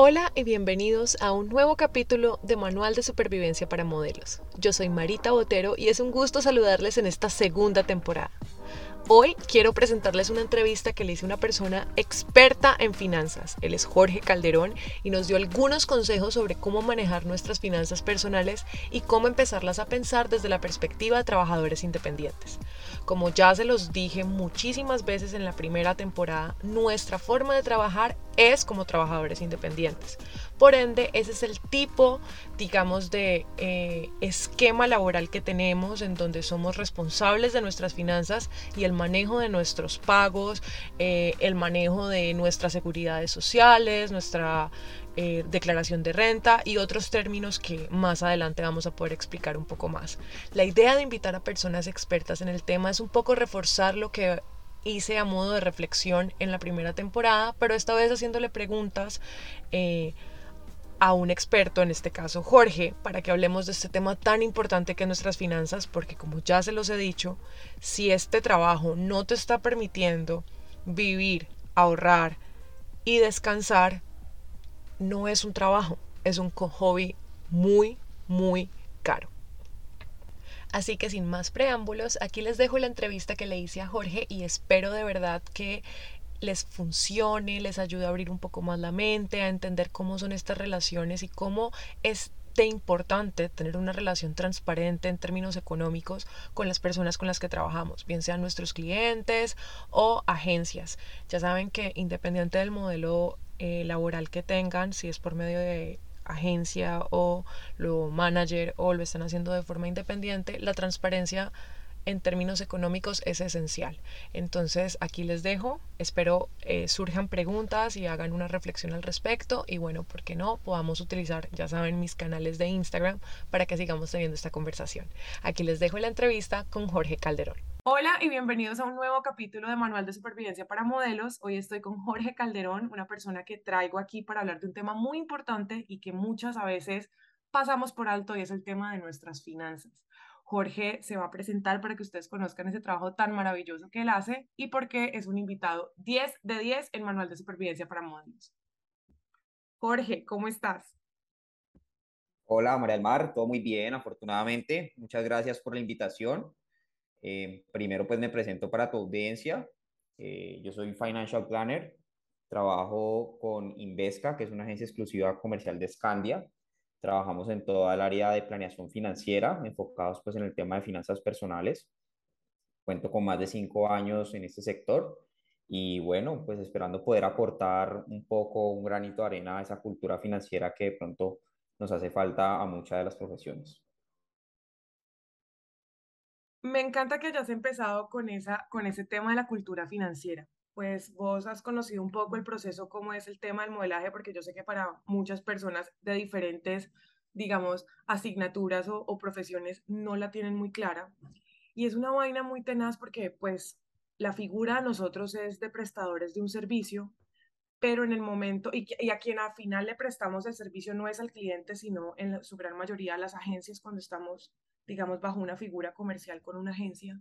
Hola y bienvenidos a un nuevo capítulo de Manual de Supervivencia para Modelos. Yo soy Marita Botero y es un gusto saludarles en esta segunda temporada. Hoy quiero presentarles una entrevista que le hice a una persona experta en finanzas. Él es Jorge Calderón y nos dio algunos consejos sobre cómo manejar nuestras finanzas personales y cómo empezarlas a pensar desde la perspectiva de trabajadores independientes. Como ya se los dije muchísimas veces en la primera temporada, nuestra forma de trabajar es como trabajadores independientes. Por ende, ese es el tipo, digamos, de eh, esquema laboral que tenemos en donde somos responsables de nuestras finanzas y el manejo de nuestros pagos, eh, el manejo de nuestras seguridades sociales, nuestra eh, declaración de renta y otros términos que más adelante vamos a poder explicar un poco más. La idea de invitar a personas expertas en el tema es un poco reforzar lo que hice a modo de reflexión en la primera temporada, pero esta vez haciéndole preguntas a un experto, en este caso Jorge, para que hablemos de este tema tan importante que es nuestras finanzas, porque como ya se los he dicho, si este trabajo no te está permitiendo vivir, ahorrar y descansar, no es un trabajo, es un hobby muy, muy caro. Así que sin más preámbulos, aquí les dejo la entrevista que le hice a Jorge y espero de verdad que les funcione, les ayude a abrir un poco más la mente, a entender cómo son estas relaciones y cómo es de importante tener una relación transparente en términos económicos con las personas con las que trabajamos, bien sean nuestros clientes o agencias. Ya saben que independiente del modelo eh, laboral que tengan, si es por medio de agencia o lo manager o lo están haciendo de forma independiente, la transparencia en términos económicos es esencial. Entonces aquí les dejo, espero eh, surjan preguntas y hagan una reflexión al respecto y bueno, ¿por qué no? Podamos utilizar, ya saben, mis canales de Instagram para que sigamos teniendo esta conversación. Aquí les dejo la entrevista con Jorge Calderón. Hola y bienvenidos a un nuevo capítulo de Manual de Supervivencia para Modelos. Hoy estoy con Jorge Calderón, una persona que traigo aquí para hablar de un tema muy importante y que muchas a veces pasamos por alto y es el tema de nuestras finanzas. Jorge se va a presentar para que ustedes conozcan ese trabajo tan maravilloso que él hace y porque es un invitado 10 de 10 en Manual de Supervivencia para Modelos. Jorge, ¿cómo estás? Hola, María del Mar, todo muy bien, afortunadamente. Muchas gracias por la invitación. Eh, primero, pues me presento para tu audiencia. Eh, yo soy Financial Planner, trabajo con Invesca, que es una agencia exclusiva comercial de Scandia. Trabajamos en toda el área de planeación financiera, enfocados pues en el tema de finanzas personales. Cuento con más de cinco años en este sector y bueno, pues esperando poder aportar un poco, un granito de arena a esa cultura financiera que de pronto nos hace falta a muchas de las profesiones. Me encanta que hayas empezado con, esa, con ese tema de la cultura financiera. Pues vos has conocido un poco el proceso, cómo es el tema del modelaje, porque yo sé que para muchas personas de diferentes, digamos, asignaturas o, profesiones no la tienen muy clara. Y es una vaina muy tenaz porque pues la figura de nosotros es de prestadores de un servicio, pero en el momento, y, a quien al final le prestamos el servicio no es al cliente, sino en su gran mayoría a las agencias cuando estamos digamos, bajo una figura comercial con una agencia,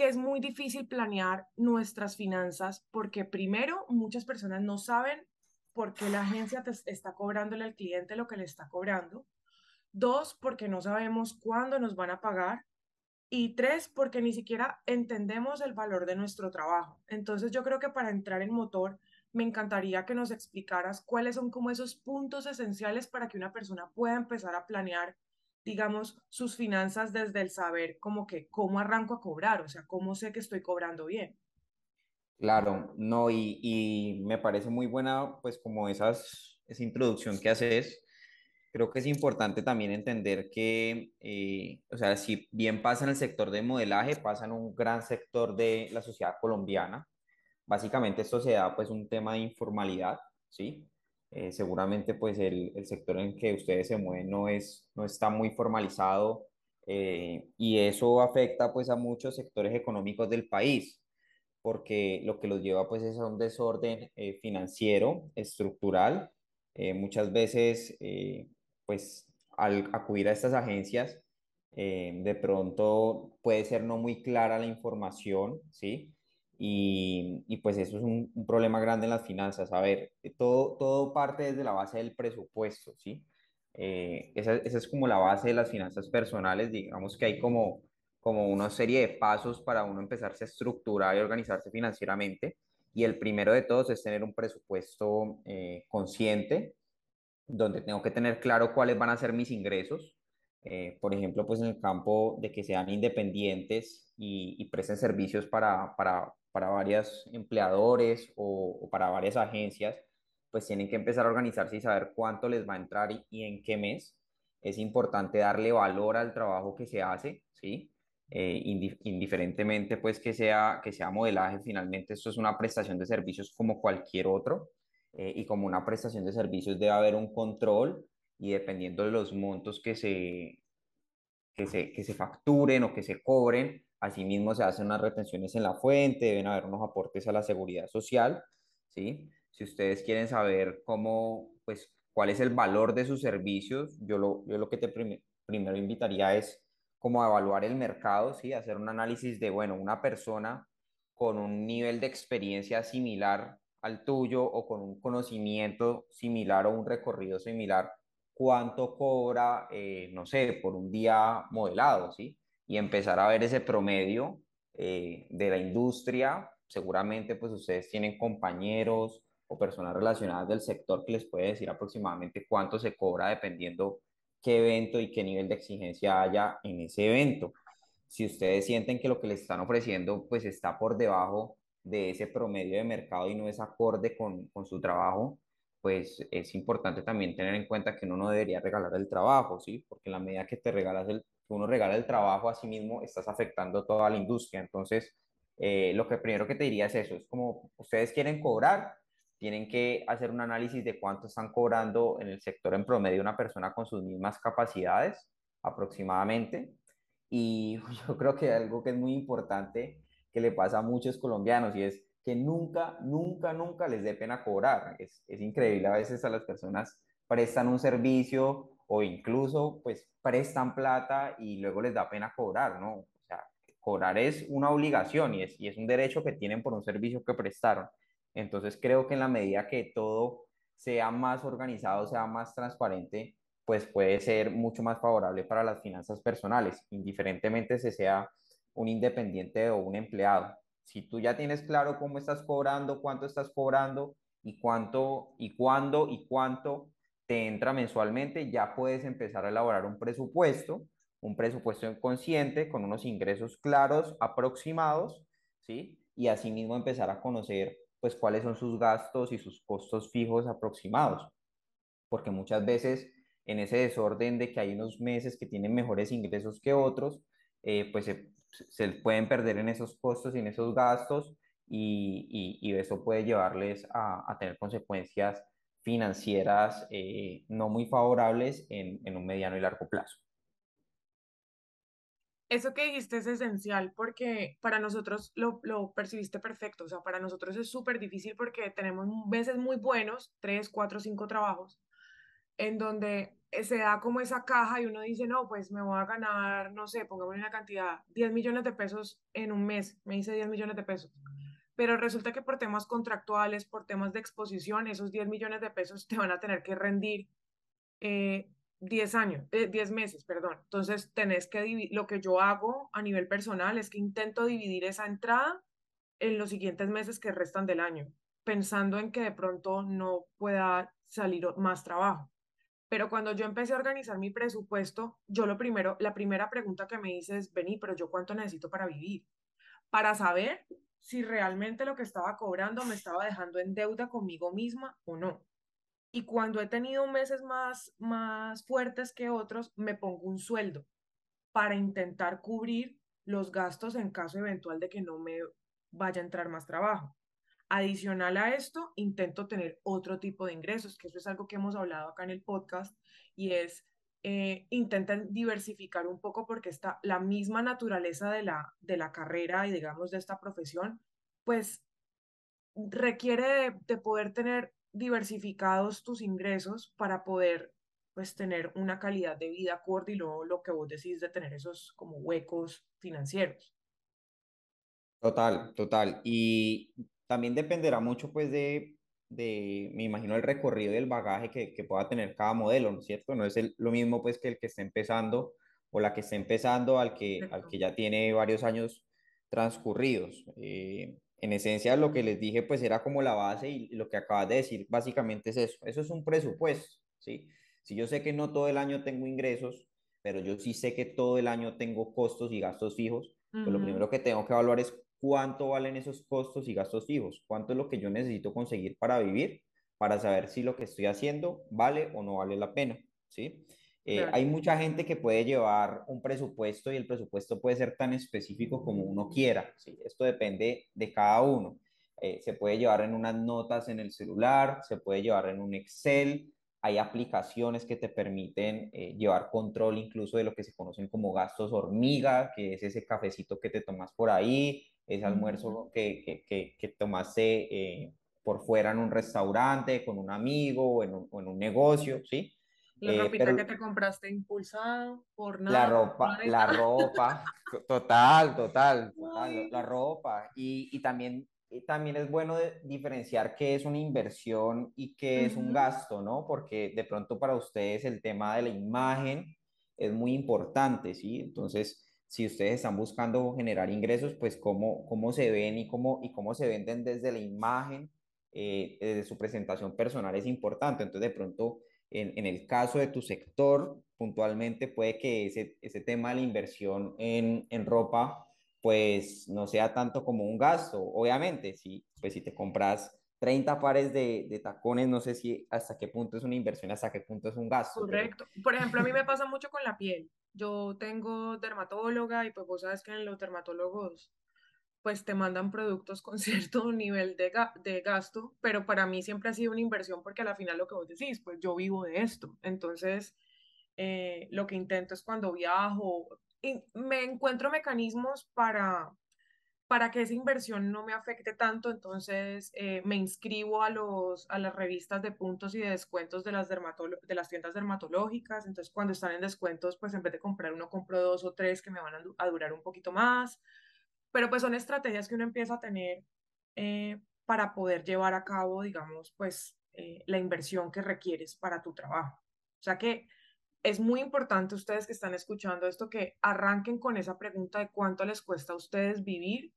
que es muy difícil planear nuestras finanzas porque primero muchas personas no saben por qué la agencia te está cobrándole al cliente lo que le está cobrando. Dos, porque no sabemos cuándo nos van a pagar. Y tres, porque ni siquiera entendemos el valor de nuestro trabajo. Entonces yo creo que para entrar en motor, me encantaría que nos explicaras cuáles son como esos puntos esenciales para que una persona pueda empezar a planear digamos, sus finanzas desde el saber como que cómo arranco a cobrar, o sea, cómo sé que estoy cobrando bien. Claro, no, y, y me parece muy buena, pues como esas, esa introducción que haces. Creo que es importante también entender que, eh, o sea, si bien pasa en el sector de modelaje, pasa en un gran sector de la sociedad colombiana. Básicamente esto se da pues un tema de informalidad, ¿sí? Eh, seguramente pues el, el, sector en que ustedes se mueven no, es, no está muy formalizado eh, y eso afecta pues a muchos sectores económicos del país porque lo que los lleva pues es a un desorden eh, financiero, estructural. muchas veces pues al acudir a estas agencias de pronto puede ser no muy clara la información, ¿sí? Y, y pues eso es un, un, problema grande en las finanzas. A ver, todo, todo parte desde la base del presupuesto, ¿sí? Eh, esa, esa, es como la base de las finanzas personales. Digamos que hay como, como una serie de pasos para uno empezarse a estructurar y organizarse financieramente. Y el primero de todos es tener un presupuesto eh, consciente, donde tengo que tener claro cuáles van a ser mis ingresos. Eh, por ejemplo, pues en el campo de que sean independientes y, y presten servicios para, para, para varios empleadores o, para varias agencias, pues tienen que empezar a organizarse y saber cuánto les va a entrar y, y en qué mes. Es importante darle valor al trabajo que se hace, ¿sí? Eh, indiferentemente pues que sea, que sea modelaje, finalmente esto es una prestación de servicios como cualquier otro eh, y como una prestación de servicios debe haber un control y dependiendo de los montos que se, que se, que se facturen o que se cobren, asimismo se hacen unas retenciones en la fuente, deben haber unos aportes a la seguridad social, ¿sí? Si ustedes quieren saber cómo, pues, cuál es el valor de sus servicios, yo lo, yo lo que te prim primero invitaría es como a evaluar el mercado, ¿sí? Hacer un análisis de, bueno, una persona con un nivel de experiencia similar al tuyo o con un conocimiento similar o un recorrido similar, cuánto cobra, eh, no sé, por un día modelado, ¿sí? Y empezar a ver ese promedio eh, de la industria. Seguramente, pues ustedes tienen compañeros o personas relacionadas del sector que les puede decir aproximadamente cuánto se cobra dependiendo qué evento y qué nivel de exigencia haya en ese evento. Si ustedes sienten que lo que les están ofreciendo pues está por debajo de ese promedio de mercado y no es acorde con, con su trabajo, pues es importante también tener en cuenta que uno no debería regalar el trabajo, ¿sí? Porque en la medida que te regalas el, que uno regala el trabajo a sí mismo, estás afectando toda la industria. Entonces, eh, lo que primero que te diría es eso, es como ustedes quieren cobrar, tienen que hacer un análisis de cuánto están cobrando en el sector en promedio una persona con sus mismas capacidades aproximadamente. Y yo creo que algo que es muy importante que le pasa a muchos colombianos y es que nunca, nunca, nunca les dé pena cobrar. Es, es increíble a veces a las personas prestan un servicio o incluso pues prestan plata y luego les da pena cobrar, ¿no? O sea, cobrar es una obligación y es, y es un derecho que tienen por un servicio que prestaron. Entonces creo que en la medida que todo sea más organizado, sea más transparente, pues puede ser mucho más favorable para las finanzas personales, indiferentemente si sea un independiente o un empleado. Si tú ya tienes claro cómo estás cobrando, cuánto estás cobrando y cuánto y cuándo y cuánto te entra mensualmente, ya puedes empezar a elaborar un presupuesto, un presupuesto consciente con unos ingresos claros, aproximados, ¿sí? Y asimismo empezar a conocer pues cuáles son sus gastos y sus costos fijos aproximados. Porque muchas veces en ese desorden de que hay unos meses que tienen mejores ingresos que otros, eh, pues se, se, pueden perder en esos costos y en esos gastos y, y, y eso puede llevarles a, a tener consecuencias financieras eh, no muy favorables en, en un mediano y largo plazo. Eso que dijiste es esencial porque para nosotros lo, lo percibiste perfecto, o sea, para nosotros es súper difícil porque tenemos veces muy buenos, tres, cuatro, cinco trabajos, en donde se da como esa caja y uno dice, no, pues me voy a ganar, no sé, pongamos una cantidad, 10 millones de pesos en un mes, me dice 10 millones de pesos. Pero resulta que por temas contractuales, por temas de exposición, esos 10 millones de pesos te van a tener que rendir eh, 10 años, eh, 10 meses, perdón. Entonces, tenés que dividir, lo que yo hago a nivel personal es que intento dividir esa entrada en los siguientes meses que restan del año, pensando en que de pronto no pueda salir más trabajo. Pero cuando yo empecé a organizar mi presupuesto, yo lo primero, la primera pregunta que me hice es, vení, pero yo cuánto necesito para vivir, para saber si realmente lo que estaba cobrando me estaba dejando en deuda conmigo misma o no. Y cuando he tenido meses más, más fuertes que otros, me pongo un sueldo para intentar cubrir los gastos en caso eventual de que no me vaya a entrar más trabajo. Adicional a esto, intento tener otro tipo de ingresos, que eso es algo que hemos hablado acá en el podcast, y es eh, diversificar un poco porque está la misma naturaleza de la, de la carrera y digamos de esta profesión, pues requiere de, de poder tener diversificados tus ingresos para poder pues tener una calidad de vida acorde y luego lo que vos decís de tener esos como huecos financieros. Total, total. Y también dependerá mucho, pues, de, de, me imagino, el recorrido y el bagaje que, que pueda tener cada modelo, ¿no es cierto? No es el- lo mismo, pues, que el que está empezando o la que está empezando al que, al que ya tiene varios años transcurridos. Eh, en esencia, lo que les dije, pues, era como la base y lo que acabas de decir, básicamente es eso. Eso es un presupuesto, ¿sí? Si yo sé que no todo el año tengo ingresos, pero yo sí sé que todo el año tengo costos y gastos fijos, pues lo primero que tengo que evaluar es cuánto valen esos costos y gastos fijos, cuánto es lo que yo necesito conseguir para vivir, para saber si lo que estoy haciendo vale o no vale la pena, ¿sí? Eh, Claro. hay mucha gente que puede llevar un presupuesto y el presupuesto puede ser tan específico como uno quiera, ¿sí? Esto depende de cada uno. Eh, se puede llevar en unas notas en el celular, se puede llevar en un Excel, hay aplicaciones que te permiten eh, llevar control incluso de lo que se conocen como gastos hormiga, que es ese cafecito que te tomas por ahí, ese almuerzo que, que, que, que tomaste eh, por fuera en un restaurante, con un amigo o en un, o en un negocio, ¿sí? La Eh, ropita que te compraste impulsado por la nada, el ropa, la ropa, total, total, total, la ropa. Y, y también, y también es bueno diferenciar qué es una inversión y qué es un gasto, ¿no? Porque de pronto para ustedes el tema de la imagen es muy importante, ¿sí? Entonces, si ustedes están buscando generar ingresos, pues cómo, cómo se ven y cómo, y cómo se venden desde la imagen, eh, desde su presentación personal es importante. Entonces, de pronto en, en el caso de tu sector, puntualmente puede que ese, ese tema de la inversión en, en ropa, pues no sea tanto como un gasto. Obviamente, si, pues, si te compras 30 pares de, de tacones, no sé si hasta qué punto es una inversión, hasta qué punto es un gasto, pero Correcto. Por ejemplo, a mí me pasa mucho con la piel. Yo tengo dermatóloga y pues vos sabes que los dermatólogos pues te mandan productos con cierto nivel de, ga- de gasto, pero para mí siempre ha sido una inversión porque a la final lo que vos decís, pues yo vivo de esto. Entonces, eh, lo que intento es cuando viajo, me encuentro mecanismos para para que esa inversión no me afecte tanto, entonces eh, me inscribo a, los, a las revistas de puntos y de descuentos de las, de las tiendas dermatológicas, entonces cuando están en descuentos, pues en vez de comprar uno, compro dos o tres que me van a, a durar un poquito más, pero pues son estrategias que uno empieza a tener eh, para poder llevar a cabo, digamos, pues eh, la inversión que requieres para tu trabajo. O sea que es muy importante ustedes que están escuchando esto que arranquen con esa pregunta de cuánto les cuesta a ustedes vivir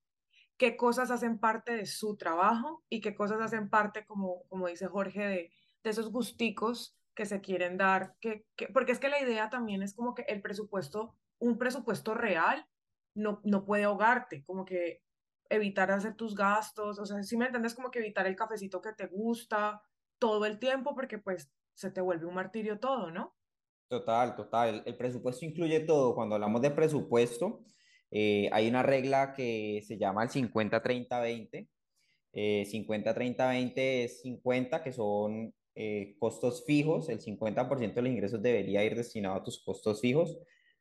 qué cosas hacen parte de su trabajo y qué cosas hacen parte, como, como dice Jorge, de, de esos gusticos que se quieren dar, que, que, porque es que la idea también es como que el presupuesto, un presupuesto real, no, no puede ahogarte, como que evitar hacer tus gastos, o sea, si me entiendes, como que evitar el cafecito que te gusta todo el tiempo, porque pues se te vuelve un martirio todo, ¿no? Total, total. El, el presupuesto incluye todo. Cuando hablamos de presupuesto, eh, hay una regla que se llama el cincuenta treinta veinte Eh, 50-30-20 es 50, que son eh, costos fijos. El 50% de los ingresos debería ir destinado a tus costos fijos.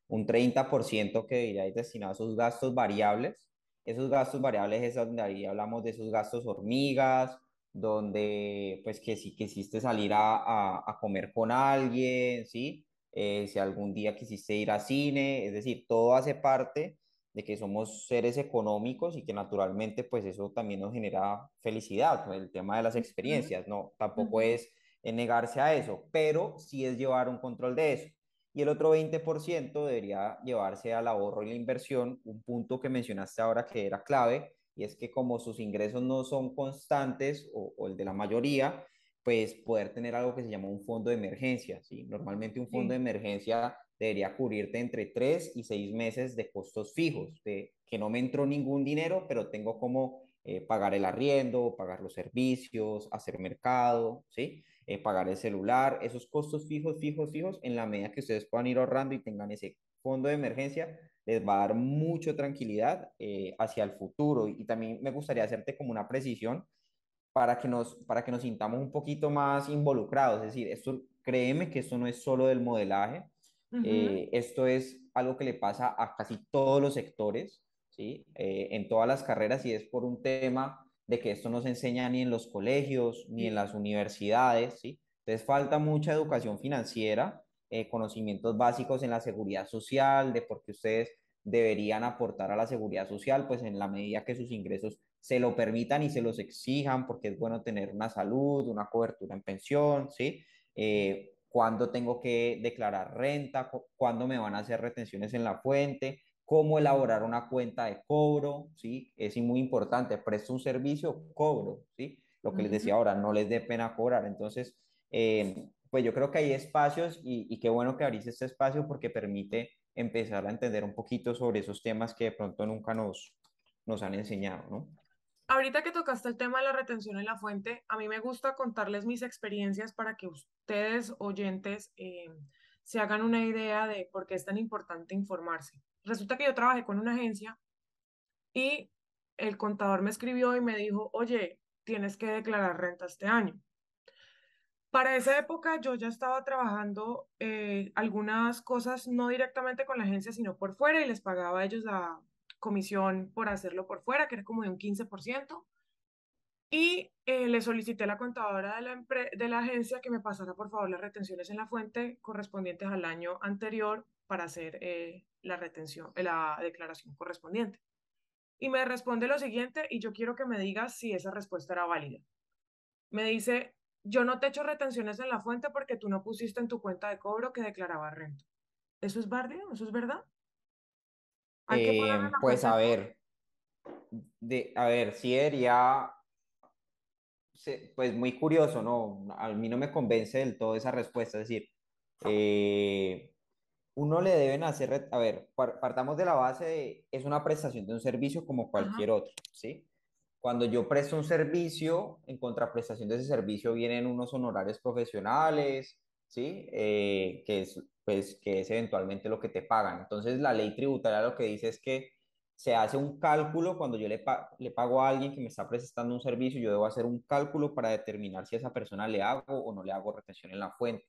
Un 30% que debería ir destinado a sus gastos variables. Esos gastos variables es donde ahí hablamos de esos gastos hormigas, donde pues que si quisiste salir a, a, a comer con alguien, ¿sí? Eh, si algún día quisiste ir a cine, es decir, todo hace parte de que somos seres económicos y que naturalmente pues eso también nos genera felicidad, ¿no? el tema de las experiencias, no, tampoco es negarse a eso, pero sí es llevar un control de eso. Y el otro 20% debería llevarse al ahorro y la inversión, un punto que mencionaste ahora que era clave, y es que como sus ingresos no son constantes o, o el de la mayoría, pues poder tener algo que se llama un fondo de emergencia. ¿sí? Normalmente un fondo de emergencia debería cubrirte entre tres y seis meses de costos fijos, de que no me entró ningún dinero, pero tengo como eh, pagar el arriendo, pagar los servicios, hacer mercado, ¿sí? Eh, pagar el celular, esos costos fijos, fijos, fijos, en la medida que ustedes puedan ir ahorrando y tengan ese fondo de emergencia, les va a dar mucha tranquilidad eh, hacia el futuro. Y también me gustaría hacerte como una precisión para que nos, para que nos sintamos un poquito más involucrados. Es decir, esto, créeme que esto no es solo del modelaje, Ujú, eh, esto es algo que le pasa a casi todos los sectores, ¿sí? Eh, en todas las carreras y es por un tema de que esto no se enseña ni en los colegios ni en las universidades, ¿sí? Entonces falta mucha educación financiera, eh, conocimientos básicos en la seguridad social, de por qué ustedes deberían aportar a la seguridad social, pues en la medida que sus ingresos se lo permitan y se los exijan, porque es bueno tener una salud, una cobertura en pensión, ¿sí? Eh, cuándo tengo que declarar renta, cuándo me van a hacer retenciones en la fuente, cómo elaborar una cuenta de cobro, ¿sí? Es muy importante, presto un servicio, cobro, ¿sí? Lo que les decía ahora, no les dé pena cobrar. Entonces, eh, pues yo creo que hay espacios y, y qué bueno que abrís este espacio porque permite empezar a entender un poquito sobre esos temas que de pronto nunca nos, nos han enseñado, ¿no? Ahorita que tocaste el tema de la retención en la fuente, a mí me gusta contarles mis experiencias para que ustedes, oyentes, eh, se hagan una idea de por qué es tan importante informarse. Resulta que yo trabajé con una agencia y el contador me escribió y me dijo, oye, tienes que declarar renta este año. Para esa época yo ya estaba trabajando eh, algunas cosas no directamente con la agencia, sino por fuera y les pagaba a ellos la, comisión por hacerlo por fuera, que era como de un 15%. Y eh, le solicité a la contadora de la, de la agencia que me pasara por favor las retenciones en la fuente correspondientes al año anterior para hacer eh, la retención, la declaración correspondiente. Y me responde lo siguiente y yo quiero que me digas si esa respuesta era válida. Me dice, yo no te echo retenciones en la fuente porque tú no pusiste en tu cuenta de cobro que declaraba renta. ¿Eso es válido? ¿Eso es verdad? Eh, pues a ver, de, a ver, sí sería, pues muy curioso, ¿no? A mí no me convence del todo esa respuesta, es decir, eh, uno le deben hacer, a ver, partamos de la base de, es una prestación de un servicio como cualquier otro, ¿sí? Cuando yo presto un servicio, en contraprestación de ese servicio vienen unos honorarios profesionales, ¿sí? Eh, que es pues que es eventualmente lo que te pagan. Entonces la ley tributaria lo que dice es que se hace un cálculo cuando yo le, le pago a alguien que me está prestando un servicio, yo debo hacer un cálculo para determinar si a esa persona le hago o no le hago retención en la fuente.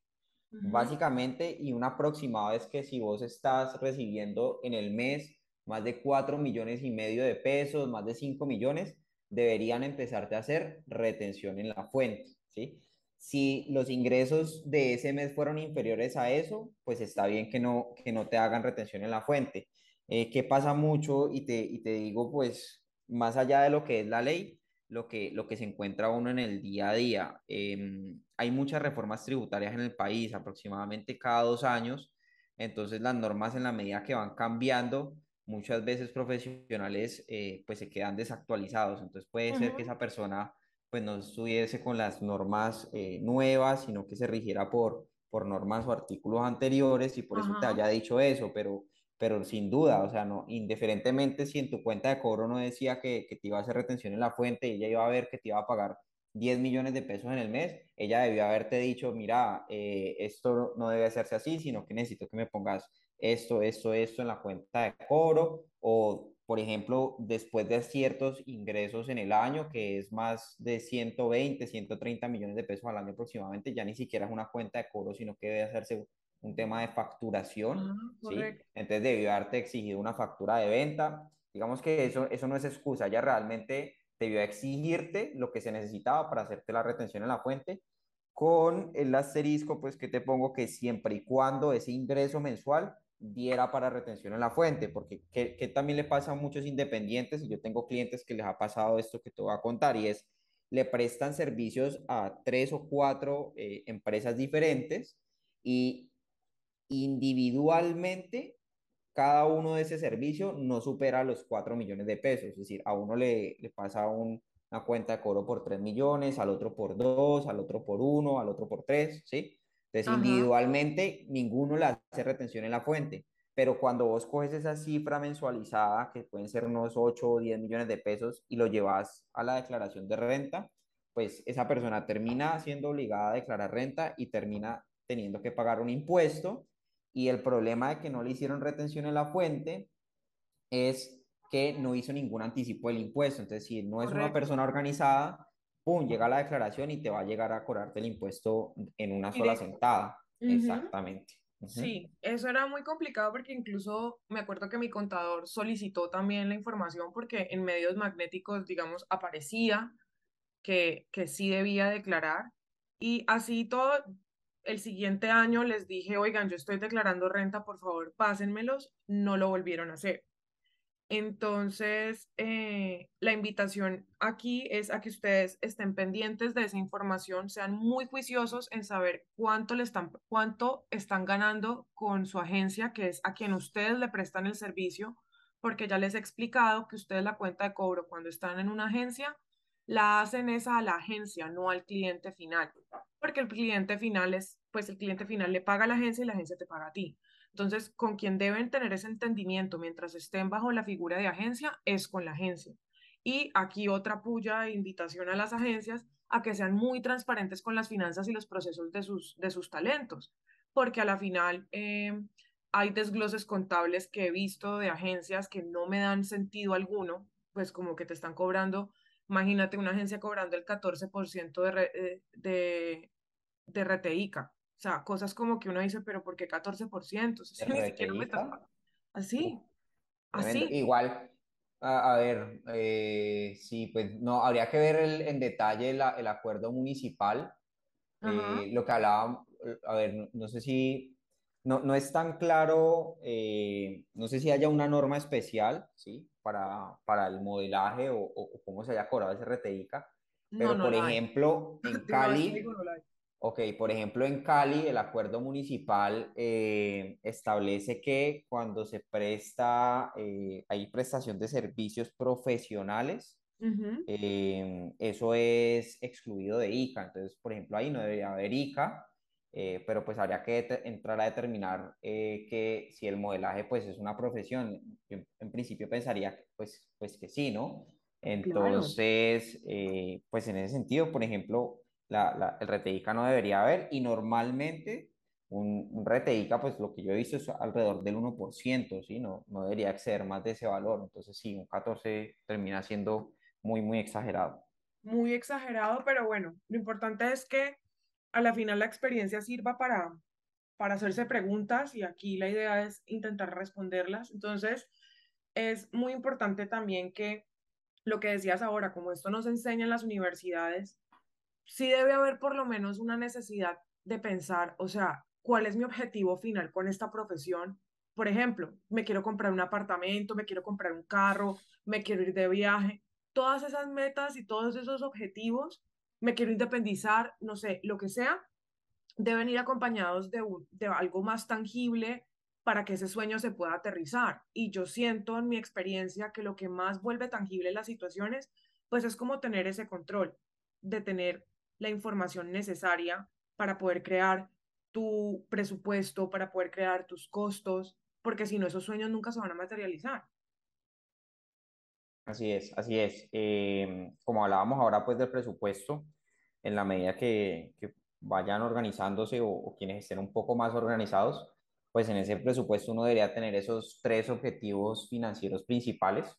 Básicamente, y una aproximada es que si vos estás recibiendo en el mes más de 4 millones y medio de pesos, más de 5 millones, deberían empezarte a hacer retención en la fuente, ¿sí? Si los ingresos de ese mes fueron inferiores a eso, pues está bien que no, que no te hagan retención en la fuente. Eh, ¿Qué pasa mucho? Y te, y te digo, pues, más allá de lo que es la ley, lo que, lo que se encuentra uno en el día a día. Em, hay muchas reformas tributarias en el país, aproximadamente cada dos años. Entonces las normas en la medida que van cambiando, muchas veces profesionales eh, pues se quedan desactualizados. Entonces puede ser que esa persona pues no estuviese con las normas eh, nuevas, sino que se rigiera por, por normas o artículos anteriores y por eso te haya dicho eso, pero, pero sin duda, o sea, no, indiferentemente si en tu cuenta de cobro no decía que, que te iba a hacer retención en la fuente y ella iba a ver que te iba a pagar 10 millones de pesos en el mes, ella debió haberte dicho, mira, eh, esto no debe hacerse así, sino que necesito que me pongas esto, esto, esto en la cuenta de cobro o por ejemplo, después de ciertos ingresos en el año, que es más de 120, 130 millones de pesos al año aproximadamente, ya ni siquiera es una cuenta de cobro, sino que debe hacerse un tema de facturación, ah, ¿sí? Entonces debió haberte exigido una factura de venta. Digamos que eso, eso no es excusa, ya realmente debió exigirte lo que se necesitaba para hacerte la retención en la fuente, con el asterisco, pues que te pongo que siempre y cuando ese ingreso mensual diera para retención en la fuente, porque que, también le pasa a muchos independientes, y yo tengo clientes que les ha pasado esto que te voy a contar, y es, le prestan servicios a tres o cuatro eh, empresas diferentes y individualmente cada uno de ese servicio no supera los 4 millones de pesos, es decir, a uno le, le pasa una cuenta de cobro por 3 millones, al otro por 2, al otro por 1, al otro por 3, ¿sí? Entonces, individualmente, ninguno le hace retención en la fuente. Pero cuando vos coges esa cifra mensualizada, que pueden ser unos 8 o 10 millones de pesos, y lo llevas a la declaración de renta, pues esa persona termina siendo obligada a declarar renta y termina teniendo que pagar un impuesto. Y el problema de que no le hicieron retención en la fuente es que no hizo ningún anticipo del impuesto. Entonces, si no es una persona organizada, pum, llega la declaración y te va a llegar a cobrarte el impuesto en una sola sentada. Exactamente. Sí, eso era muy complicado porque incluso me acuerdo que mi contador solicitó también la información porque en medios magnéticos, digamos, aparecía que, que sí debía declarar. Y así todo, el siguiente año les dije, oigan, yo estoy declarando renta, por favor, pásenmelos, no lo volvieron a hacer. Entonces, eh, la invitación aquí es a que ustedes estén pendientes de esa información, sean muy juiciosos en saber cuánto, le están, cuánto están ganando con su agencia, que es a quien ustedes le prestan el servicio, porque ya les he explicado que ustedes la cuenta de cobro cuando están en una agencia, la hacen esa a la agencia, no al cliente final, porque el cliente final es, pues el cliente final le paga a la agencia y la agencia te paga a ti. Entonces, con quien deben tener ese entendimiento mientras estén bajo la figura de agencia es con la agencia. Y aquí otra puya e invitación a las agencias a que sean muy transparentes con las finanzas y los procesos de sus, de sus talentos, porque a la final eh, hay desgloses contables que he visto de agencias que no me dan sentido alguno, pues como que te están cobrando, imagínate una agencia cobrando el 14% de, eh, de, de RTICA o sea, cosas como que uno dice, pero ¿por qué 14%? O sea, ni siquiera me Así, así. Igual, a, ver, eh, sí, pues no, habría que ver el, en detalle el acuerdo municipal. Eh, lo que hablaba, a ver, no, sé si, no, no, es tan claro, eh, no sé si haya una norma especial, ¿sí? Para, para el modelaje o, o, cómo se haya cobrado ese RTICA. Pero, por ejemplo, en Cali, Ok, por ejemplo, en Cali el acuerdo municipal eh, establece que cuando se presta, eh, hay prestación de servicios profesionales, em, eso es excluido de ICA. Entonces, por ejemplo, ahí no debería haber ICA, eh, pero pues habría que entrar a determinar que si el modelaje pues es una profesión. Yo en principio pensaría pues, pues que sí, ¿no? Entonces, pues en ese sentido, por ejemplo, la, el RTICA no debería haber y normalmente un, un, RTICA, pues lo que yo he visto es alrededor del 1%, ¿sí? No, no debería exceder más de ese valor. Entonces sí, un 14 termina siendo muy, muy exagerado. Muy exagerado, pero bueno, lo importante es que a la final la experiencia sirva para, para hacerse preguntas y aquí la idea es intentar responderlas. Entonces, es muy importante también que lo que decías ahora, como esto nos enseña en las universidades, sí debe haber por lo menos una necesidad de pensar, o sea, ¿cuál es mi objetivo final con esta profesión? Por ejemplo, me quiero comprar un apartamento, me quiero comprar un carro, me quiero ir de viaje. Todas esas metas y todos esos objetivos, me quiero independizar, no sé, lo que sea, deben ir acompañados de, de algo más tangible para que ese sueño se pueda aterrizar. Y yo siento en mi experiencia que lo que más vuelve tangible las situaciones, pues es como tener ese control, de tener la información necesaria para poder crear tu presupuesto, para poder crear tus costos, porque si no, esos sueños nunca se van a materializar. Así es, así es. Em, como hablábamos ahora pues del presupuesto, en la medida que, que vayan organizándose o, quienes estén un poco más organizados, pues en ese presupuesto uno debería tener esos tres objetivos financieros principales.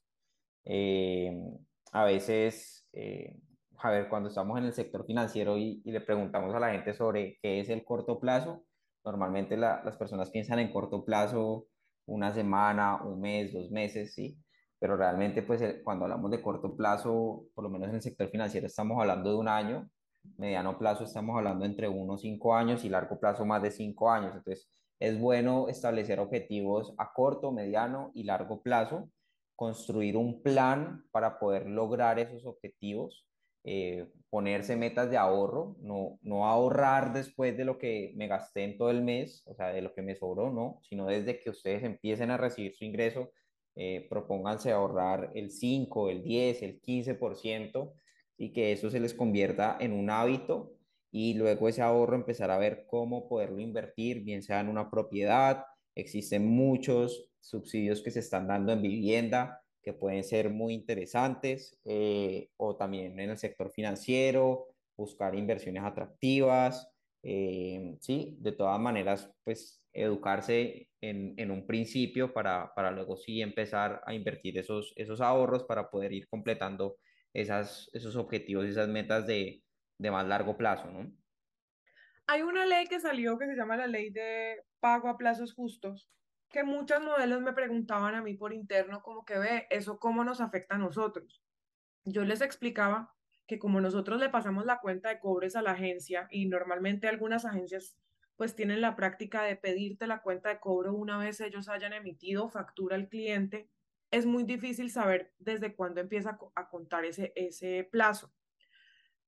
Em, a veces eh, a ver, cuando estamos en el sector financiero y, le preguntamos a la gente sobre qué es el corto plazo, normalmente las personas piensan en corto plazo una semana, un mes, dos meses, ¿sí? Pero realmente, pues cuando hablamos de corto plazo, por lo menos en el sector financiero estamos hablando de un año, mediano plazo estamos hablando entre uno, cinco años y largo plazo más de cinco años. Entonces, es bueno establecer objetivos a corto, mediano y largo plazo, construir un plan para poder lograr esos objetivos eh, ponerse metas de ahorro, no, no ahorrar después de lo que me gasté en todo el mes, o sea, de lo que me sobró, no, sino desde que ustedes empiecen a recibir su ingreso, eh, propónganse ahorrar el 5, el 10, el 15% y que eso se les convierta en un hábito y luego ese ahorro empezar a ver cómo poderlo invertir, bien sea en una propiedad, existen muchos subsidios que se están dando en vivienda, que pueden ser muy interesantes, eh, o también en el sector financiero, buscar inversiones atractivas, eh, sí, de todas maneras, pues educarse en, en un principio para, para, luego sí empezar a invertir esos, esos ahorros para poder ir completando esas, esos objetivos, esas metas de, de más largo plazo, ¿no? Hay una ley que salió que se llama la ley de pago a plazos justos, que muchos modelos me preguntaban a mí por interno como que ve, eso cómo nos afecta a nosotros. Yo les explicaba que como nosotros le pasamos la cuenta de cobres a la agencia y normalmente algunas agencias pues tienen la práctica de pedirte la cuenta de cobro una vez ellos hayan emitido factura al cliente, es muy difícil saber desde cuándo empieza a contar ese, ese plazo.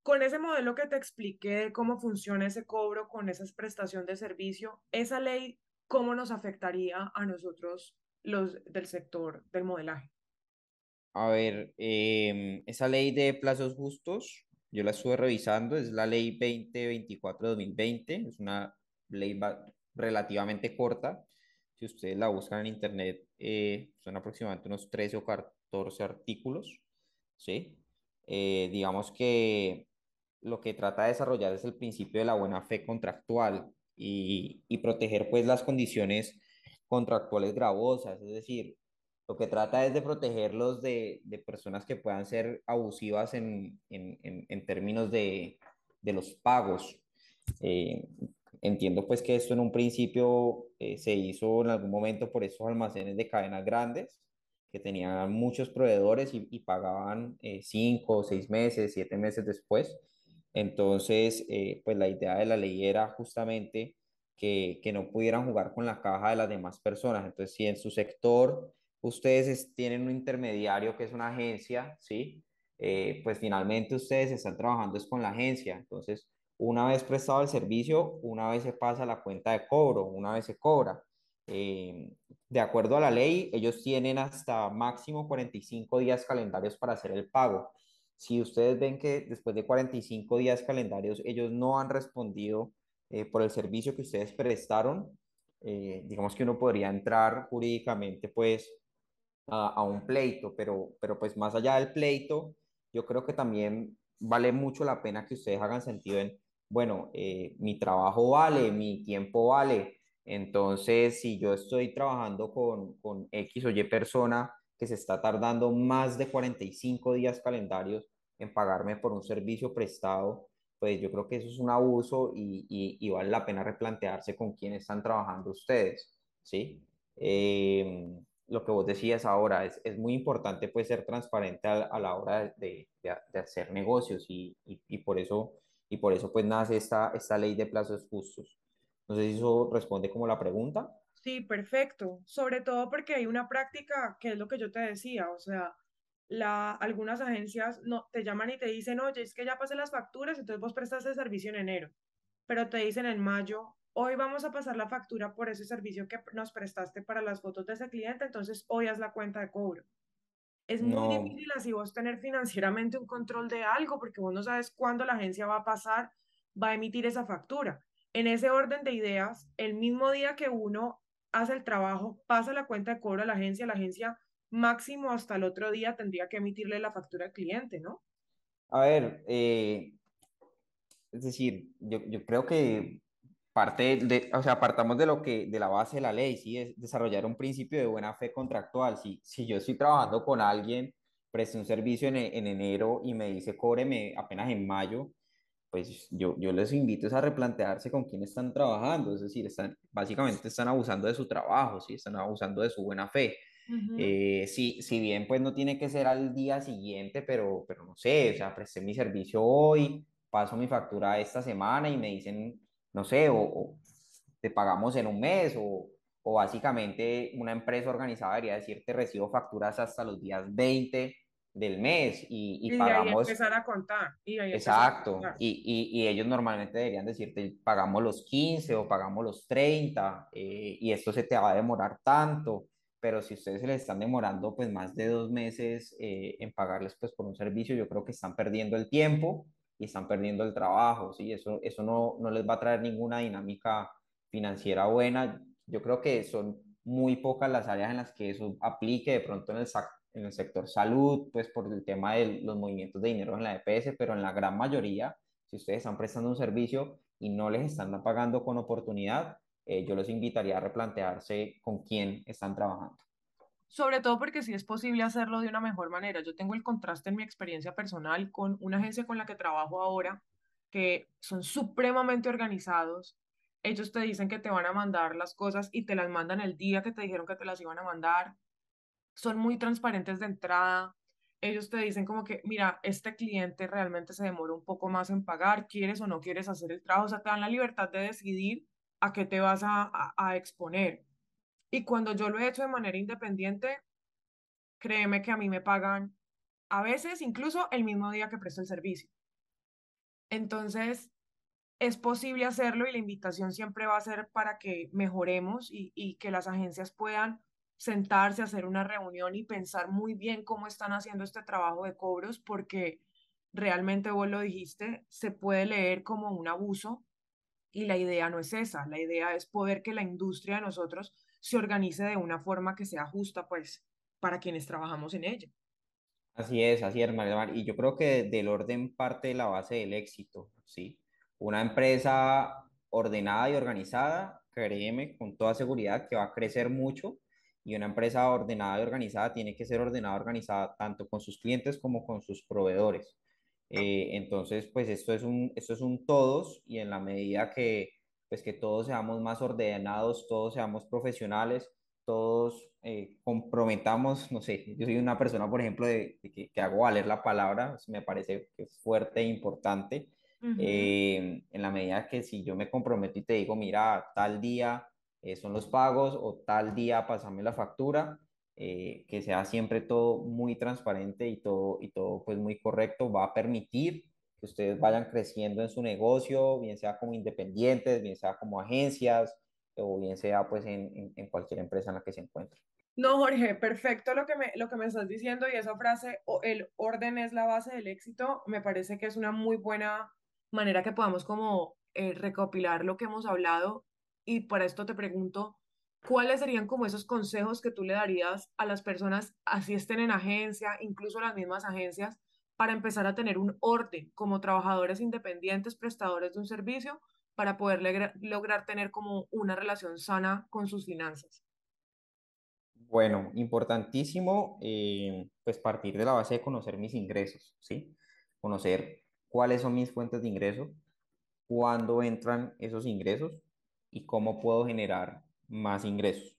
Con ese modelo que te expliqué de cómo funciona ese cobro con esa prestación de servicio, esa ley, ¿cómo nos afectaría a nosotros los del sector del modelaje? A ver, em, esa ley de plazos justos, yo la estuve revisando, es la ley 2024-2020, es una ley relativamente corta. Si ustedes la buscan en internet, eh, son aproximadamente unos 13 o 14 artículos, ¿sí? Eh, digamos que lo que trata de desarrollar es el principio de la buena fe contractual y, y proteger pues las condiciones contractuales gravosas, es decir, lo que trata es de protegerlos de, de personas que puedan ser abusivas en, en, en, términos de, de, los pagos. Eh, entiendo pues que esto en un principio eh, se hizo en algún momento por esos almacenes de cadenas grandes que tenían muchos proveedores y, y pagaban eh, cinco, seis meses, siete meses después. Entonces, pues la idea de la ley era justamente que, que no pudieran jugar con la caja de las demás personas. Entonces, si en su sector ustedes tienen un intermediario que es una agencia, ¿sí? Eh, pues finalmente ustedes están trabajando es con la agencia. Entonces, una vez prestado el servicio, una vez se pasa la cuenta de cobro, una vez se cobra. Eh, de acuerdo a la ley, ellos tienen hasta máximo 45 días calendarios para hacer el pago. Si ustedes ven que después de 45 días calendarios ellos no han respondido eh, por el servicio que ustedes prestaron, digamos que uno podría entrar jurídicamente pues a, un pleito, pero, pero pues más allá del pleito, yo creo que también vale mucho la pena que ustedes hagan sentido en, bueno, eh, mi trabajo vale, mi tiempo vale, entonces si yo estoy trabajando con, con X o Y persona que se está tardando más de 45 días calendarios en pagarme por un servicio prestado, pues yo creo que eso es un abuso y, y, vale la pena replantearse con quién están trabajando ustedes, ¿sí? Eh, lo que vos decías ahora, es, es muy importante pues ser transparente a, a la hora de, de, hacer negocios y, y, por eso, y por eso pues nace esta, esta ley de plazos justos. No sé si eso responde como la pregunta. Sí, perfecto. Sobre todo porque hay una práctica que es lo que yo te decía, o sea, la, algunas agencias no, te llaman y te dicen, oye, es que ya pasé las facturas, entonces vos prestaste el servicio en enero, pero te dicen en mayo, hoy vamos a pasar la factura por ese servicio que nos prestaste para las fotos de ese cliente, entonces hoy haz la cuenta de cobro. Es muy difícil así vos tener financieramente un control de algo porque vos no sabes cuándo la agencia va a pasar, va a emitir esa factura. En ese orden de ideas, el mismo día que uno hace el trabajo, pasa la cuenta de cobro a la agencia, la agencia máximo hasta el otro día tendría que emitirle la factura al cliente, ¿no? A ver, eh, es decir, yo, yo creo que parte de, o sea, apartamos de lo que, de la base de la ley, sí, es desarrollar un principio de buena fe contractual. Si, si yo estoy trabajando con alguien, presté un servicio en, en enero y me dice cóbreme apenas en mayo, pues yo, yo les invito a replantearse con quién están trabajando, es decir, están, básicamente están abusando de su trabajo, ¿sí? están abusando de su buena fe. Eh, si, si bien pues no tiene que ser al día siguiente, pero, pero no sé, o sea, presté mi servicio hoy, paso mi factura esta semana y me dicen no sé, o, te pagamos en un mes, o, o, básicamente una empresa organizada debería decirte recibo facturas hasta los días 20 del mes y, y, y pagamos... Ahí empezar a contar. Y exacto, Y, y, ellos normalmente deberían decirte pagamos los 15 o pagamos los 30 eh, y esto se te va a demorar tanto, pero si ustedes se les están demorando pues más de dos meses eh, en pagarles pues por un servicio, yo creo que están perdiendo el tiempo y están perdiendo el trabajo, ¿sí? Eso, eso no, no les va a traer ninguna dinámica financiera buena. Yo creo que son muy pocas las áreas en las que eso aplique, de pronto en el, en el sector salud, pues por el tema de los movimientos de dinero en la EPS, pero en la gran mayoría, si ustedes están prestando un servicio y no les están pagando con oportunidad, eh, yo los invitaría a replantearse con quién están trabajando sobre todo porque sí es posible hacerlo de una mejor manera. Yo tengo el contraste en mi experiencia personal con una agencia con la que trabajo ahora, que son supremamente organizados. Ellos te dicen que te van a mandar las cosas y te las mandan el día que te dijeron que te las iban a mandar. Son muy transparentes de entrada. Ellos te dicen como que, mira, este cliente realmente se demora un poco más en pagar, quieres o no quieres hacer el trabajo, o sea, te dan la libertad de decidir a qué te vas a, a exponer. Y cuando yo lo he hecho de manera independiente, créeme que a mí me pagan a veces incluso el mismo día que presto el servicio. Entonces, es posible hacerlo y la invitación siempre va a ser para que mejoremos y, y que las agencias puedan sentarse, hacer una reunión y pensar muy bien cómo están haciendo este trabajo de cobros, porque realmente vos lo dijiste, se puede leer como un abuso y la idea no es esa, la idea es poder que la industria de nosotros se organice de una forma que sea justa, pues, para quienes trabajamos en ella. Así es, así es, María Y yo creo que del orden parte de la base del éxito, ¿sí? Una empresa ordenada y organizada, créeme con toda seguridad que va a crecer mucho y una empresa ordenada y organizada tiene que ser ordenada y organizada tanto con sus clientes como con sus proveedores. Eh, entonces, pues esto es un, esto es un todos y en la medida que, pues que todos seamos más ordenados, todos seamos profesionales, todos eh, comprometamos, no sé, yo soy una persona, por ejemplo, de, que, que, hago valer la palabra, me parece que es fuerte e importante, eh, en la medida que si yo me comprometo y te digo, mira, tal día son los pagos o tal día pasame la factura, eh, que sea siempre todo muy transparente y todo, y todo pues muy correcto, va a permitir que ustedes vayan creciendo en su negocio, bien sea como independientes, bien sea como agencias o bien sea pues en, en, cualquier empresa en la que se encuentren. No, Jorge, perfecto lo que, me, lo que me estás diciendo y esa frase, el orden es la base del éxito, me parece que es una muy buena manera que podamos como eh, recopilar lo que hemos hablado y para esto te pregunto, ¿cuáles serían como esos consejos que tú le darías a las personas, así estén en agencia, incluso las mismas agencias, para empezar a tener un orden como trabajadores independientes, prestadores de un servicio, para poder lograr tener como una relación sana con sus finanzas? Bueno, importantísimo, eh, pues partir de la base de conocer mis ingresos, ¿sí? Conocer cuáles son mis fuentes de ingreso, cuándo entran esos ingresos y cómo puedo generar más ingresos.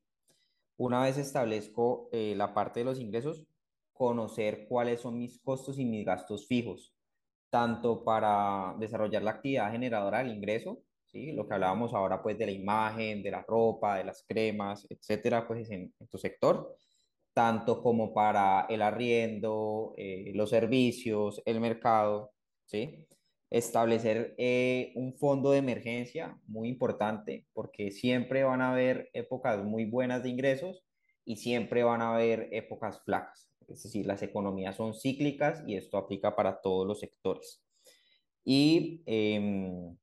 Una vez establezco eh, la parte de los ingresos, conocer cuáles son mis costos y mis gastos fijos, tanto para desarrollar la actividad generadora del ingreso, ¿sí? lo que hablábamos ahora pues de la imagen, de la ropa, de las cremas, etcétera, pues en, tu sector, tanto como para el arriendo, eh, los servicios, el mercado, ¿sí? Establecer eh, un fondo de emergencia muy importante porque siempre van a haber épocas muy buenas de ingresos y siempre van a haber épocas flacas. Es decir, las economías son cíclicas y esto aplica para todos los sectores. Y em,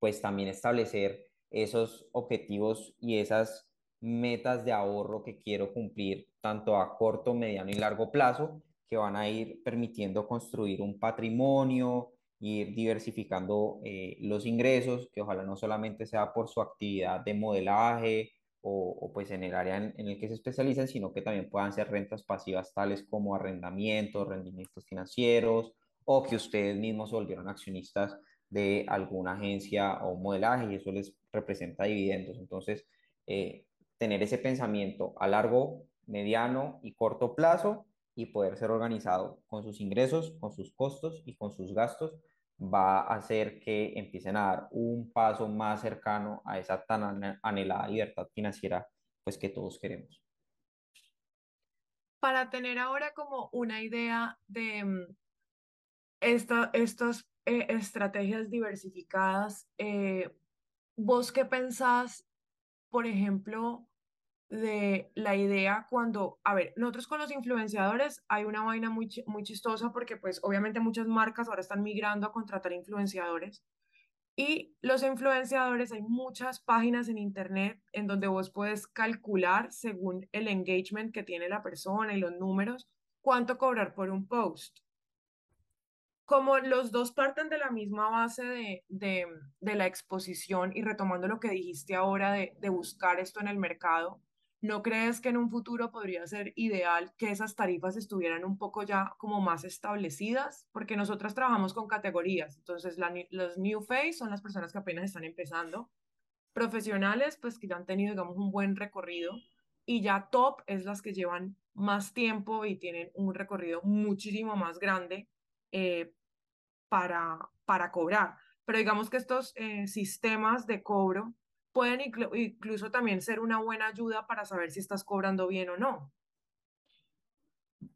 pues también establecer esos objetivos y esas metas de ahorro que quiero cumplir tanto a corto, mediano y largo plazo que van a ir permitiendo construir un patrimonio, ir diversificando eh, los ingresos, que ojalá no solamente sea por su actividad de modelaje o, pues en el área en, el que se especializan, sino que también puedan ser rentas pasivas tales como arrendamientos, rendimientos financieros o que ustedes mismos se volvieron accionistas de alguna agencia o modelaje y eso les representa dividendos. Entonces, eh, tener ese pensamiento a largo, mediano y corto plazo y poder ser organizado con sus ingresos, con sus costos y con sus gastos va a hacer que empiecen a dar un paso más cercano a esa tan anhelada libertad financiera pues que todos queremos. Para tener ahora como una idea de mm, esta, estas eh, estrategias diversificadas, eh, ¿vos qué pensás, por ejemplo, de la idea cuando, a ver, nosotros con los influenciadores hay una vaina muy, muy chistosa porque pues obviamente muchas marcas ahora están migrando a contratar influenciadores y los influenciadores hay muchas páginas en internet en donde vos puedes calcular según el engagement que tiene la persona y los números cuánto cobrar por un post. Como los dos parten de la misma base de, de, de, la exposición y retomando lo que dijiste ahora de, de buscar esto en el mercado, ¿No crees que en un futuro podría ser ideal que esas tarifas estuvieran un poco ya como más establecidas? Porque nosotras trabajamos con categorías, entonces los new face son las personas que apenas están empezando, profesionales pues que ya han tenido digamos un buen recorrido y ya top es las que llevan más tiempo y tienen un recorrido muchísimo más grande eh, para, para cobrar. Pero digamos que estos eh, sistemas de cobro pueden incluso también ser una buena ayuda para saber si estás cobrando bien o no.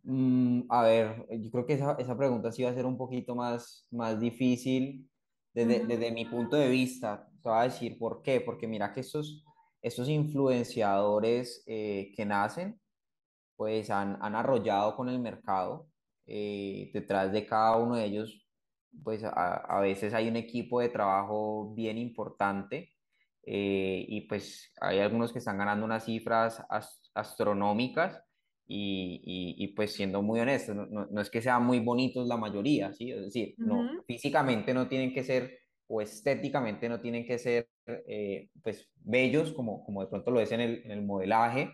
Mm, a ver, yo creo que esa, esa, pregunta sí va a ser un poquito más, más difícil desde, desde mi punto de vista. Te voy a decir por qué. Porque mira que estos, estos influenciadores eh, que nacen, pues han, han arrollado con el mercado. Eh, detrás de cada uno de ellos, pues a, a, veces hay un equipo de trabajo bien importante. Eh, y pues hay algunos que están ganando unas cifras astronómicas y, y, pues siendo muy honesto, no, no, es que sean muy bonitos la mayoría, ¿sí? Es decir, no, físicamente no tienen que ser o estéticamente no tienen que ser eh, pues bellos como, como de pronto lo es en el, en el modelaje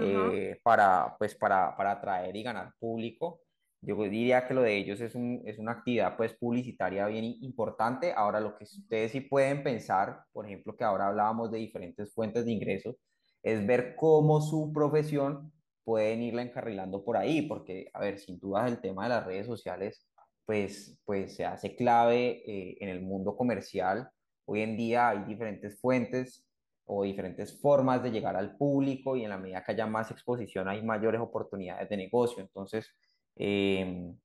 eh, para, pues para, para atraer y ganar público. Yo diría que lo de ellos es, un, es una actividad pues publicitaria bien importante. Ahora lo que ustedes sí pueden pensar, por ejemplo, que ahora hablábamos de diferentes fuentes de ingresos, es ver cómo su profesión pueden irla encarrilando por ahí, porque, a ver, sin duda el tema de las redes sociales, pues, pues se hace clave eh, en el mundo comercial. Hoy en día hay diferentes fuentes o diferentes formas de llegar al público y en la medida que haya más exposición hay mayores oportunidades de negocio. Entonces, em,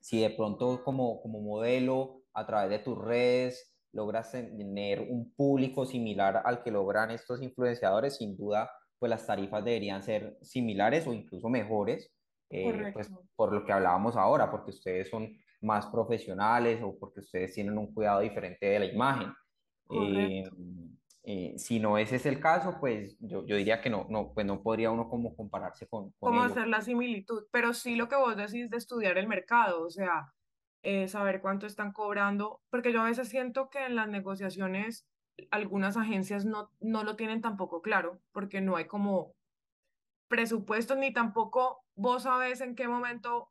si de pronto como, como modelo a través de tus redes logras tener un público similar al que logran estos influenciadores, sin duda pues las tarifas deberían ser similares o incluso mejores, eh, pues por lo que hablábamos ahora, porque ustedes son más profesionales o porque ustedes tienen un cuidado diferente de la imagen. Eh, eh, si no ese es el caso, pues yo, yo, diría que no, no, pues no podría uno como compararse con... con ¿Cómo hacer la similitud? Pero sí lo que vos decís de estudiar el mercado, o sea, saber cuánto están cobrando, porque yo a veces siento que en las negociaciones algunas agencias no, no lo tienen tampoco claro, porque no hay como presupuestos ni tampoco vos sabes en qué momento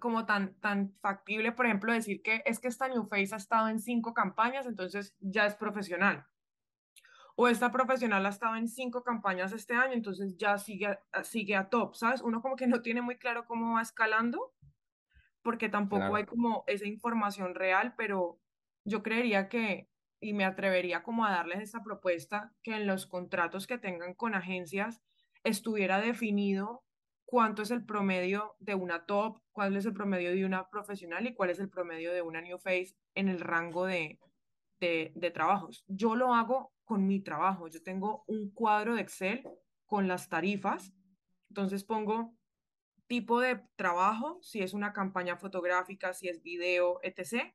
como tan, tan factible, por ejemplo, decir que es que esta New Face ha estado en cinco campañas, entonces ya es profesional. O esta profesional ha estado en cinco campañas este año, entonces ya sigue, sigue a top, ¿sabes? Uno como que no tiene muy claro cómo va escalando, porque tampoco hay como esa información real, pero yo creería que y me atrevería como a darles esta propuesta que en los contratos que tengan con agencias estuviera definido cuánto es el promedio de una top, cuál es el promedio de una profesional y cuál es el promedio de una new face en el rango de, de, de trabajos. Yo lo hago con mi trabajo. Yo tengo un cuadro de Excel con las tarifas. Entonces pongo tipo de trabajo, si es una campaña fotográfica, si es video, etc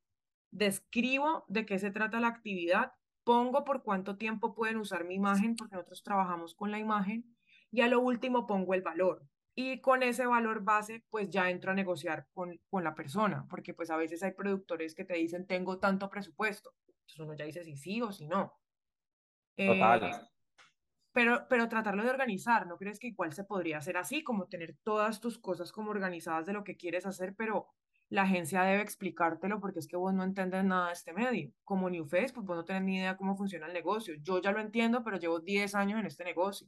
describo de qué se trata la actividad, pongo por cuánto tiempo pueden usar mi imagen, porque nosotros trabajamos con la imagen, y a lo último pongo el valor. Y con ese valor base, pues ya entro a negociar con, con la persona, porque pues a veces hay productores que te dicen, tengo tanto presupuesto. Entonces uno ya dice si sí o si no. Total. Eh, pero, pero tratarlo de organizar, ¿no crees que igual se podría hacer así, como tener todas tus cosas como organizadas de lo que quieres hacer, pero la agencia debe explicártelo porque es que vos no entiendes nada de este medio. Como New Face, pues vos no tenés ni idea cómo funciona el negocio. Yo ya lo entiendo, pero llevo 10 años en este negocio.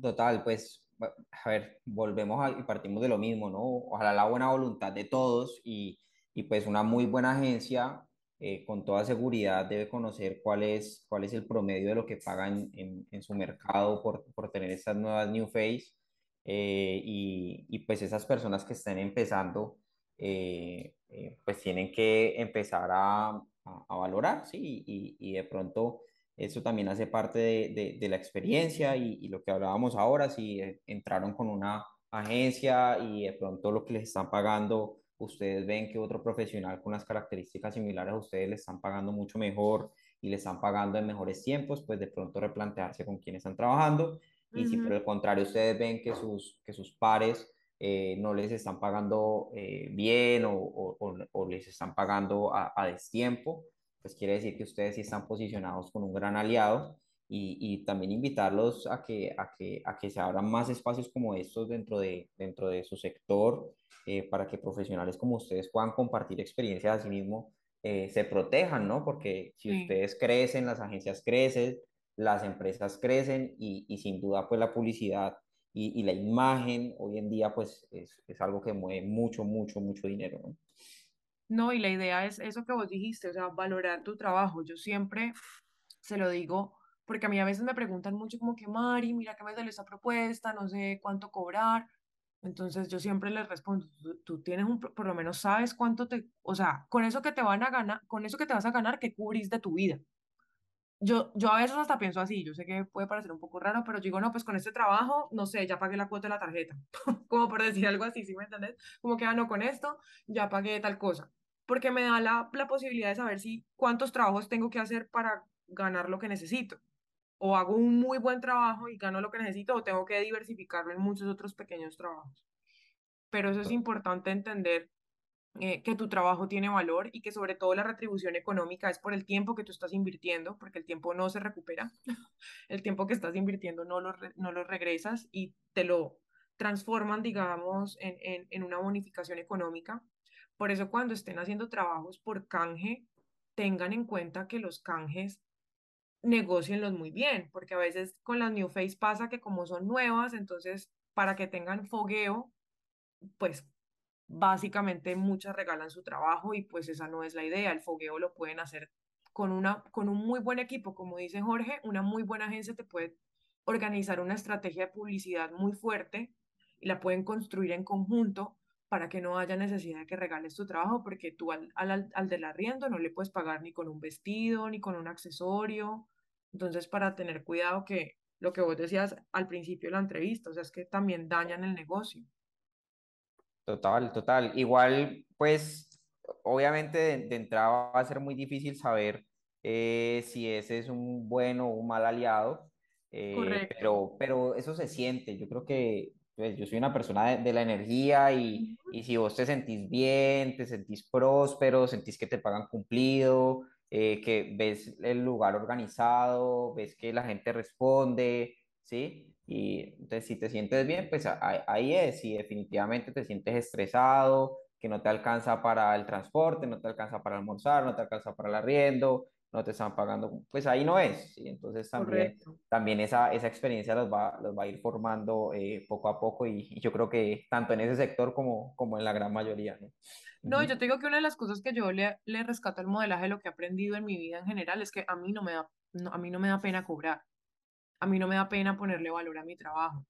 Total, pues, a ver, volvemos y partimos de lo mismo, ¿no? Ojalá la buena voluntad de todos y, y pues una muy buena agencia eh, con toda seguridad debe conocer cuál es, cuál es el promedio de lo que pagan en, su mercado por, por, tener estas nuevas New Face. Eh, y, y, pues esas personas que estén empezando, eh, eh, pues tienen que empezar a, a, valorar, ¿sí? Y, y, de pronto eso también hace parte de, de, la experiencia y, y, lo que hablábamos ahora, si eh, entraron con una agencia y de pronto lo que les están pagando, ustedes ven que otro profesional con las características similares a ustedes le están pagando mucho mejor y le están pagando en mejores tiempos, pues de pronto replantearse con quién están trabajando. Y si por el contrario ustedes ven que sus, que sus pares eh, no les están pagando eh, bien o, o, les están pagando a, a, destiempo, pues quiere decir que ustedes sí están posicionados con un gran aliado y, y también invitarlos a que, a, que, a que se abran más espacios como estos dentro de, dentro de su sector eh, para que profesionales como ustedes puedan compartir experiencias a sí mismos, se protejan, ¿no? Porque si ustedes crecen, las agencias crecen, las empresas crecen y, y sin duda pues la publicidad y, y, la imagen hoy en día pues es, es, algo que mueve mucho, mucho, mucho dinero. ¿no? no, y la idea es eso que vos dijiste, o sea, valorar tu trabajo. Yo siempre se lo digo porque a mí a veces me preguntan mucho como que, Mari, mira que me salió esta propuesta, no sé cuánto cobrar. Entonces yo siempre les respondo, tú, tienes un, por lo menos sabes cuánto te, o sea, con eso que te van a ganar, con eso que te vas a ganar, ¿qué cubrís de tu vida? Yo, yo a veces hasta pienso así, yo sé que puede parecer un poco raro, pero digo, no, pues con este trabajo, no sé, ya pagué la cuota de la tarjeta, como por decir algo así, ¿sí me entiendes? Como que, ah, no, con esto ya pagué tal cosa, porque me da la, la posibilidad de saber si cuántos trabajos tengo que hacer para ganar lo que necesito o hago un muy buen trabajo y gano lo que necesito o tengo que diversificarlo en muchos otros pequeños trabajos. Pero eso es importante entender eh, que tu trabajo tiene valor y que sobre todo la retribución económica es por el tiempo que tú estás invirtiendo, porque el tiempo no se recupera. el tiempo que estás invirtiendo no lo, no lo regresas y te lo transforman, digamos, en, en, en una bonificación económica. Por eso cuando estén haciendo trabajos por canje, tengan en cuenta que los canjes negocienlos muy bien, porque a veces con las New Face pasa que como son nuevas, entonces para que tengan fogueo, pues básicamente muchas regalan su trabajo y pues esa no es la idea, el fogueo lo pueden hacer con, una, con un muy buen equipo, como dice Jorge, una muy buena agencia te puede organizar una estrategia de publicidad muy fuerte y la pueden construir en conjunto para que no haya necesidad de que regales tu trabajo, porque tú al, al, al del arriendo no le puedes pagar ni con un vestido, ni con un accesorio, entonces, para tener cuidado que lo que vos decías al principio de la entrevista, o sea, es que también dañan el negocio. Total, total. Igual, pues, obviamente de, entrada va a ser muy difícil saber eh, si ese es un buen o un mal aliado, eh, pero, pero eso se siente. Yo creo que pues, yo soy una persona de, la energía y, y, si vos te sentís bien, te sentís próspero, sentís que te pagan cumplido, eh, que ves el lugar organizado, ves que la gente responde, ¿sí? Y entonces si te sientes bien, pues ahí es, si definitivamente te sientes estresado, que no te alcanza para el transporte, no te alcanza para almorzar, no te alcanza para el arriendo, no te están pagando, pues ahí no es. ¿sí? Entonces también, también esa, esa experiencia los va, los va a ir formando eh, poco a poco y, yo creo que tanto en ese sector como, como en la gran mayoría. ¿no? No, yo te digo que una de las cosas que yo le, le rescato al modelaje, lo que he aprendido en mi vida en general, es que a mí no me da, a mí no me da pena cobrar. A mí no me da pena ponerle valor a mi trabajo.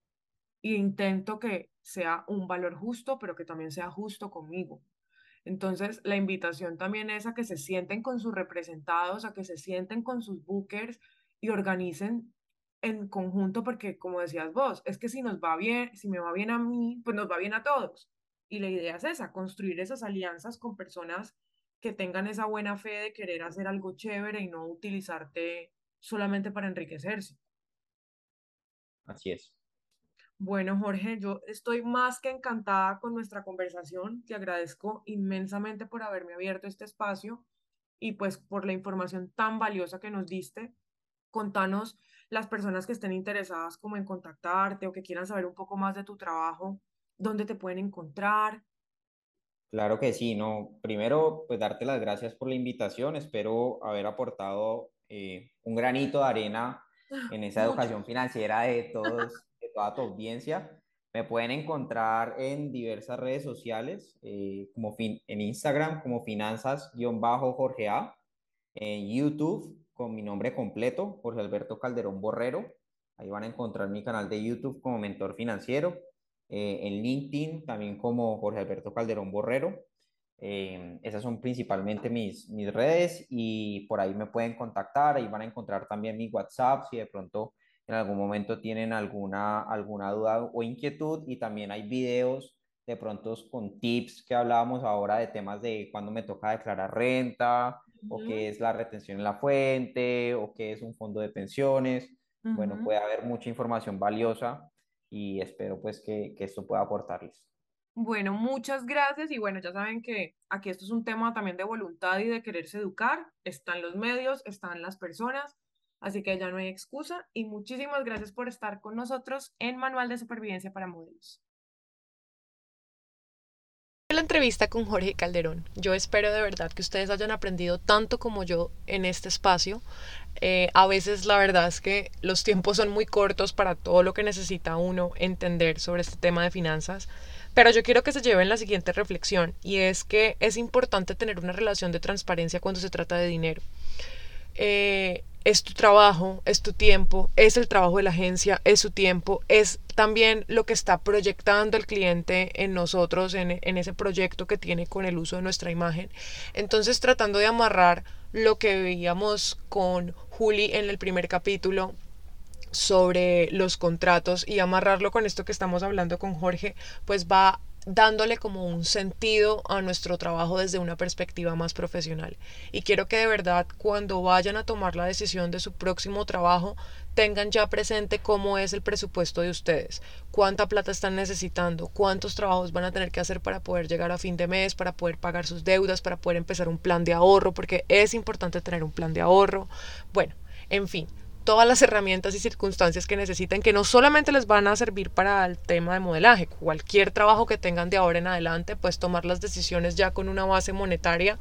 Y intento que sea un valor justo, pero que también sea justo conmigo. Entonces, la invitación también es a que se sienten con sus representados, a que se sienten con sus bookers y organicen en conjunto, porque como decías vos, es que si nos va bien, si me va bien a mí, pues nos va bien a todos. Y la idea es esa, construir esas alianzas con personas que tengan esa buena fe de querer hacer algo chévere y no utilizarte solamente para enriquecerse. Así es. Bueno, Jorge, yo estoy más que encantada con nuestra conversación. Te agradezco inmensamente por haberme abierto este espacio y pues por la información tan valiosa que nos diste. Contanos las personas que estén interesadas como en contactarte o que quieran saber un poco más de tu trabajo, dónde te pueden encontrar. Claro que sí, no. Primero, pues darte las gracias por la invitación. Espero haber aportado eh, un granito de arena en esa educación financiera de todos, toda tu audiencia. Me pueden encontrar en diversas redes sociales, eh, como fin, en Instagram como finanzas-jorge A, en YouTube con mi nombre completo, Jorge Alberto Calderón Borrero. Ahí van a encontrar mi canal de YouTube como mentor financiero. Eh, en LinkedIn también como Jorge Alberto Calderón Borrero. Eh, esas son principalmente mis, mis redes y por ahí me pueden contactar, ahí van a encontrar también mi WhatsApp si de pronto en algún momento tienen alguna, alguna duda o inquietud y también hay videos de pronto con tips que hablábamos ahora de temas de cuándo me toca declarar renta o qué es la retención en la fuente o qué es un fondo de pensiones. Bueno, puede haber mucha información valiosa y espero pues que, que esto pueda aportarles. Bueno, muchas gracias y bueno, ya saben que aquí esto es un tema también de voluntad y de quererse educar. Están los medios, están las personas, así que ya no hay excusa y muchísimas gracias por estar con nosotros en Manual de Supervivencia para Modelos la entrevista con Jorge Calderón. Yo espero de verdad que ustedes hayan aprendido tanto como yo en este espacio. Eh, a veces la verdad es que los tiempos son muy cortos para todo lo que necesita uno entender sobre este tema de finanzas. Pero yo quiero que se lleven la siguiente reflexión y es que es importante tener una relación de transparencia cuando se trata de dinero. Eh, es tu trabajo, es tu tiempo, es el trabajo de la agencia, es su tiempo, es también lo que está proyectando el cliente en nosotros, en, en, ese proyecto que tiene con el uso de nuestra imagen. Entonces tratando de amarrar lo que veíamos con Juli en el primer capítulo sobre los contratos y amarrarlo con esto que estamos hablando con Jorge, pues va dándole como un sentido a nuestro trabajo desde una perspectiva más profesional. Y quiero que de verdad cuando vayan a tomar la decisión de su próximo trabajo tengan ya presente cómo es el presupuesto de ustedes, cuánta plata están necesitando, cuántos trabajos van a tener que hacer para poder llegar a fin de mes, para poder pagar sus deudas, para poder empezar un plan de ahorro, porque es importante tener un plan de ahorro. Bueno, en fin, todas las herramientas y circunstancias que necesiten, que no solamente les van a servir para el tema de modelaje, cualquier trabajo que tengan de ahora en adelante, pues tomar las decisiones ya con una base monetaria,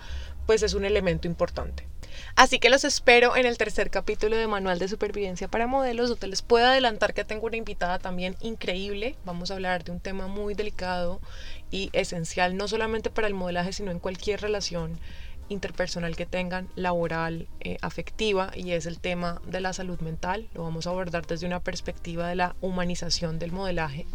pues es un elemento importante. Así que los espero en el tercer capítulo de Manual de Supervivencia para Modelos, donde les puedo adelantar que tengo una invitada también increíble. Vamos a hablar de un tema muy delicado y esencial, no solamente para el modelaje, sino en cualquier relación interpersonal que tengan, laboral, eh, afectiva, y es el tema de la salud mental. Lo vamos a abordar desde una perspectiva de la humanización del modelaje.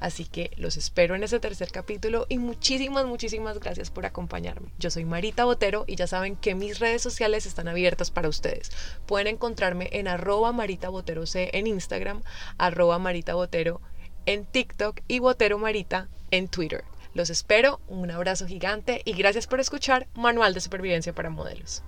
Así que los espero en ese tercer capítulo y muchísimas, muchísimas gracias por acompañarme. Yo soy Marita Botero y ya saben que mis redes sociales están abiertas para ustedes. Pueden encontrarme en arroba Marita Botero C en Instagram, arroba Marita Botero en TikTok y Botero Marita en Twitter. Los espero, un abrazo gigante y gracias por escuchar Manual de Supervivencia para Modelos.